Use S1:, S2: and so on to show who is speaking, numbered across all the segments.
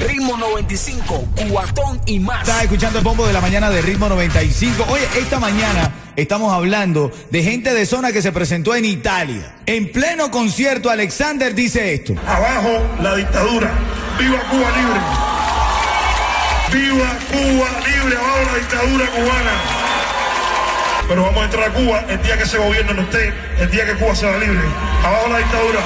S1: Ritmo 95, cuatón y más.
S2: Estás escuchando el bombo de la mañana de Ritmo 95. Oye, esta mañana estamos hablando de gente de zona que se presentó en Italia. En pleno concierto, Alexander dice esto.
S3: Abajo la dictadura. Viva Cuba libre. Viva Cuba libre. Abajo la dictadura cubana. Pero vamos a entrar a Cuba el día que ese gobierno no esté, el día que Cuba sea libre. Abajo la dictadura.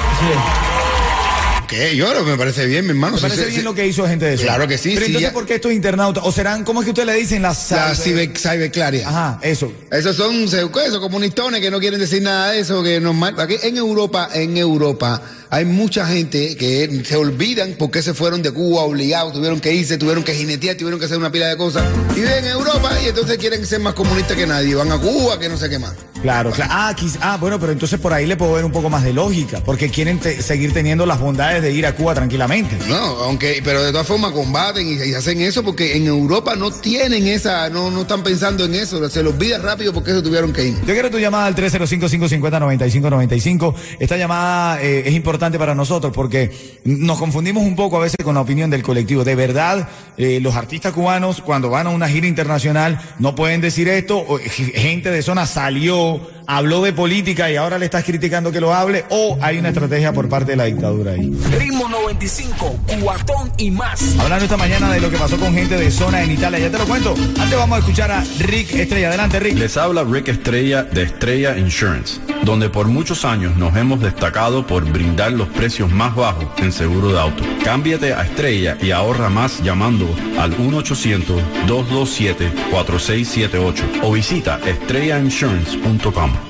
S4: ¿Qué? Yo me parece bien, mi hermano.
S2: ¿Me parece
S4: Sí,
S2: bien
S4: sí,
S2: lo que hizo gente de zona?
S4: Claro que sí,
S2: Pero
S4: sí,
S2: entonces,
S4: ya-
S2: ¿por qué estos internautas? ¿O serán, cómo es que usted le dicen las
S4: La
S2: cyber-
S4: ciberclaria.
S2: Ajá, eso.
S4: Esos son esos comunistones que no quieren decir nada de eso, que nos mal- aquí en Europa, en Europa, hay mucha gente que se olvidan por qué se fueron de Cuba obligados, tuvieron que irse, tuvieron que jinetear, tuvieron que hacer una pila de cosas. Y viven en Europa y entonces quieren ser más comunistas que nadie. Van a Cuba, que no sé qué más.
S2: Claro, claro. Ah, ah, bueno, pero entonces por ahí le puedo ver un poco más de lógica, porque quieren te- seguir teniendo las bondades de ir a Cuba tranquilamente.
S4: No, aunque, pero de todas formas combaten y, y hacen eso porque en Europa no tienen esa, no, no están pensando en eso, se les olvida rápido porque eso tuvieron que ir.
S2: Yo quiero tu llamada al 305-550-9595. Esta llamada eh, es importante para nosotros porque nos confundimos un poco a veces con la opinión del colectivo. De verdad, eh, los artistas cubanos cuando van a una gira internacional no pueden decir esto. eh, gente de zona salió, habló de política y ahora le estás criticando que lo hable o hay una estrategia por parte de la dictadura ahí.
S1: Ritmo 95, cuatón y más.
S2: Hablando esta mañana de lo que pasó con gente de zona en Italia, ya te lo cuento. Antes vamos a escuchar a Rick Estrella. Adelante, Rick.
S5: Les habla Rick Estrella de Estrella Insurance, donde por muchos años nos hemos destacado por brindar los precios más bajos en seguro de auto. Cámbiate a Estrella y ahorra más llamando al 1-800-227-4678 o visita estrellainsurance.com.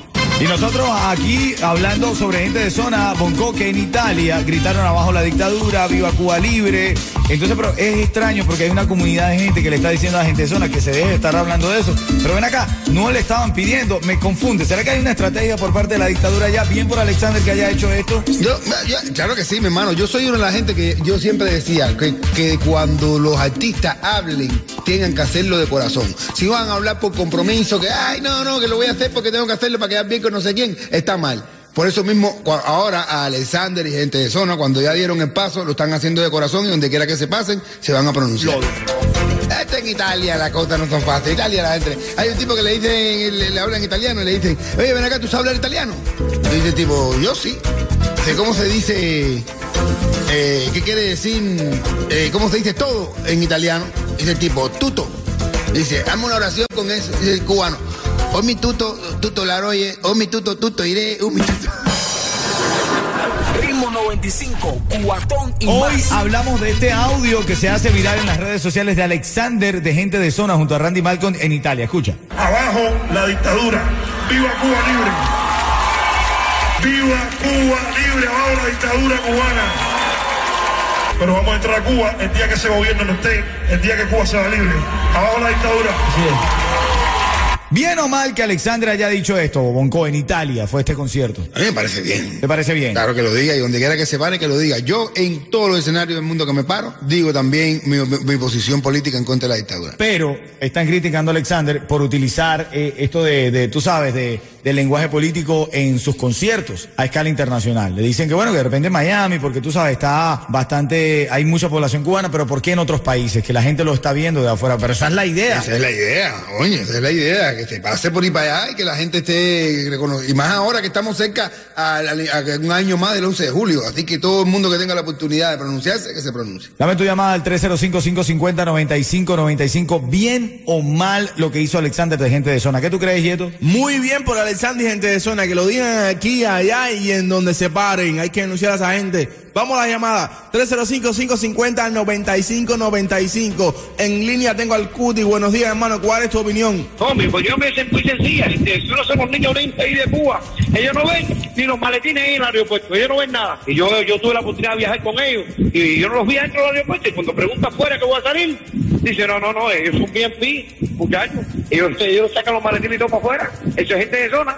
S2: Y nosotros aquí hablando sobre gente de zona, Bonco, que en Italia gritaron abajo la dictadura, viva Cuba libre. Entonces, pero es extraño porque hay una comunidad de gente que le está diciendo a la gente de zona que se deje de estar hablando de eso. Pero ven acá, no le estaban pidiendo, me confunde. ¿Será que hay una estrategia por parte de la dictadura ya? Bien por Alexander que haya hecho esto.
S4: Claro que sí, mi hermano. Yo soy una de la gente que yo siempre decía que, que cuando los artistas hablen, tengan que hacerlo de corazón. Si van a hablar por compromiso, que, ay, no, no, que lo voy a hacer porque tengo que hacerlo para quedar bien con no sé quién, está mal. Por eso mismo, ahora a Alexander y gente de zona, cuando ya dieron el paso, lo están haciendo de corazón y donde quiera que se pasen, se van a pronunciar. Este en Italia las cosas no son fáciles. Italia la gente. Hay un tipo que le dicen, le, le hablan italiano y le dicen, oye, ven acá, ¿tú sabes hablar italiano? Y dice el tipo, yo sí. Dice, ¿cómo se dice? eh, ¿Qué quiere decir? eh, ¿Cómo se dice todo en italiano? Dice el tipo, tuto. Dice, hazme una oración con eso. Dice el cubano, oh mi tuto, tuto la roye, oh mi tuto, tuto iré, oh mi tuto.
S1: Ritmo 95, cuatón y
S2: Hoy
S1: más.
S2: hablamos de este audio que se hace viral en las redes sociales de Alexander de gente de zona junto a Randy Malcolm en Italia. Escucha.
S3: Abajo la dictadura. Viva Cuba libre. Viva Cuba libre. Abajo la dictadura cubana. Pero vamos a entrar a Cuba el día que ese gobierno no esté, el día que Cuba sea libre. Abajo la dictadura.
S2: Bien o mal que Alexander haya dicho esto, Bonco, en Italia fue este concierto.
S4: A mí me parece bien.
S2: ¿Te parece bien?
S4: Claro que lo diga y donde quiera que se pare, que lo diga. Yo en todos los escenarios del mundo que me paro, digo también mi, mi- mi posición política en contra de la dictadura.
S2: Pero están criticando a Alexander por utilizar eh, esto de, de, tú sabes, de, del lenguaje político en sus conciertos a escala internacional. Le dicen que bueno, que de repente en Miami, porque tú sabes, está bastante, hay mucha población cubana, pero ¿por qué en otros países? Que la gente lo está viendo de afuera. Pero esa es la idea.
S4: Esa es la idea, oye, esa es la idea, que se pase por ahí para allá y que la gente esté reconocida. Y más ahora que estamos cerca a, un año más del 11 de julio. Así que todo el mundo que tenga la oportunidad de pronunciarse, que se pronuncie.
S2: Dame tu llamada al 305-550-9595. Bien o mal lo que hizo Alexander de gente de zona. ¿Qué tú crees, Yeto?
S6: Muy bien por Alexander y gente de zona, que lo digan aquí, allá y en donde se paren. Hay que denunciar a esa gente. Vamos a la llamada. 305-550-9595. En línea tengo al Cuti. Buenos días, hermano. ¿Cuál es tu opinión?
S7: Hombre, pues yo me hice muy sencilla. Nosotros somos niños orientes ahí de Cuba. Ellos no ven ni los maletines ahí en el aeropuerto. Ellos no ven nada. Y yo, yo tuve la oportunidad de viajar con ellos. Y yo no los vi dentro del aeropuerto. Y cuando pregunta afuera que voy a salir, dice, no, no, no, ellos son bien pi, muchachos. Ellos, ellos sacan los maletines y todo para afuera. Eso es gente de zona.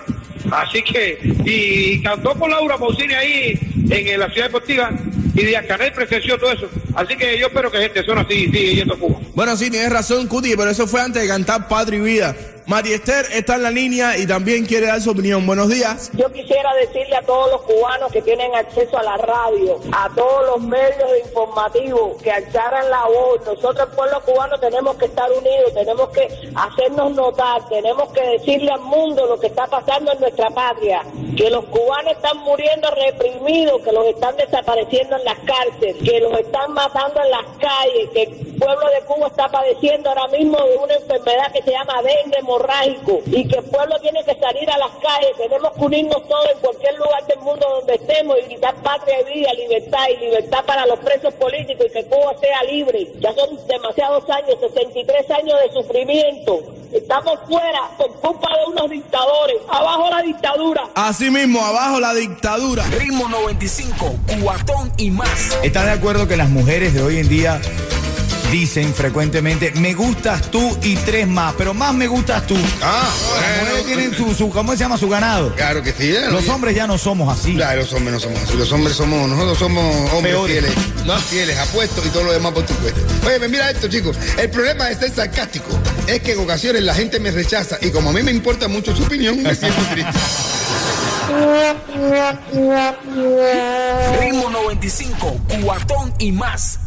S7: Así que, y cantó con Laura Pausini ahí en la ciudad deportiva y Díaz Canel presenció todo eso. Así que yo espero que gente zona así sigue yendo a Cuba.
S6: Bueno, sí, tienes razón, Cuti, pero eso fue antes de cantar Padre y Vida. María Esther está en la línea y también quiere dar su opinión. Buenos días.
S8: Yo quisiera decirle a todos los cubanos que tienen acceso a la radio, a todos los medios informativos, que alzaran la voz. Nosotros, el pueblo cubano, tenemos que estar unidos, tenemos que hacernos notar, tenemos que decirle al mundo lo que está pasando en nuestra patria, que los cubanos están muriendo reprimidos, que los están desapareciendo en las cárceles, que los están matando en las calles, que el pueblo de Cuba está padeciendo ahora mismo de una enfermedad que se llama dengue hemorrágico y que el pueblo tiene que salir a las calles, tenemos que unirnos todos en cualquier lugar del mundo donde estemos y gritar patria y vida, libertad y libertad para los presos políticos y que Cuba sea libre. Ya son demasiados años, 63 años de sufrimiento. Estamos fuera por culpa de unos dictadores. Abajo la dictadura.
S6: Así mismo, abajo la dictadura.
S1: Ritmo 95, cuatón y más.
S2: ¿Estás de acuerdo que las mujeres de hoy en día dicen frecuentemente, me gustas tú y tres más, pero más me gustas tú?
S4: Ah,
S2: Las mujeres tienen su, su, ¿cómo se llama? Su ganado.
S4: Claro que sí.
S2: Los hombres ya no somos así.
S4: Claro, los hombres no somos así. Los hombres somos, nosotros somos hombres
S2: Peores.
S4: fieles, no fieles, apuestos y todo lo demás por tu cuenta. Oye, pues mira esto, chicos. El problema de ser sarcástico es que en ocasiones la gente me rechaza y como a mí me importa mucho su opinión, me siento triste.
S1: Ritmo 95, cuatón y más.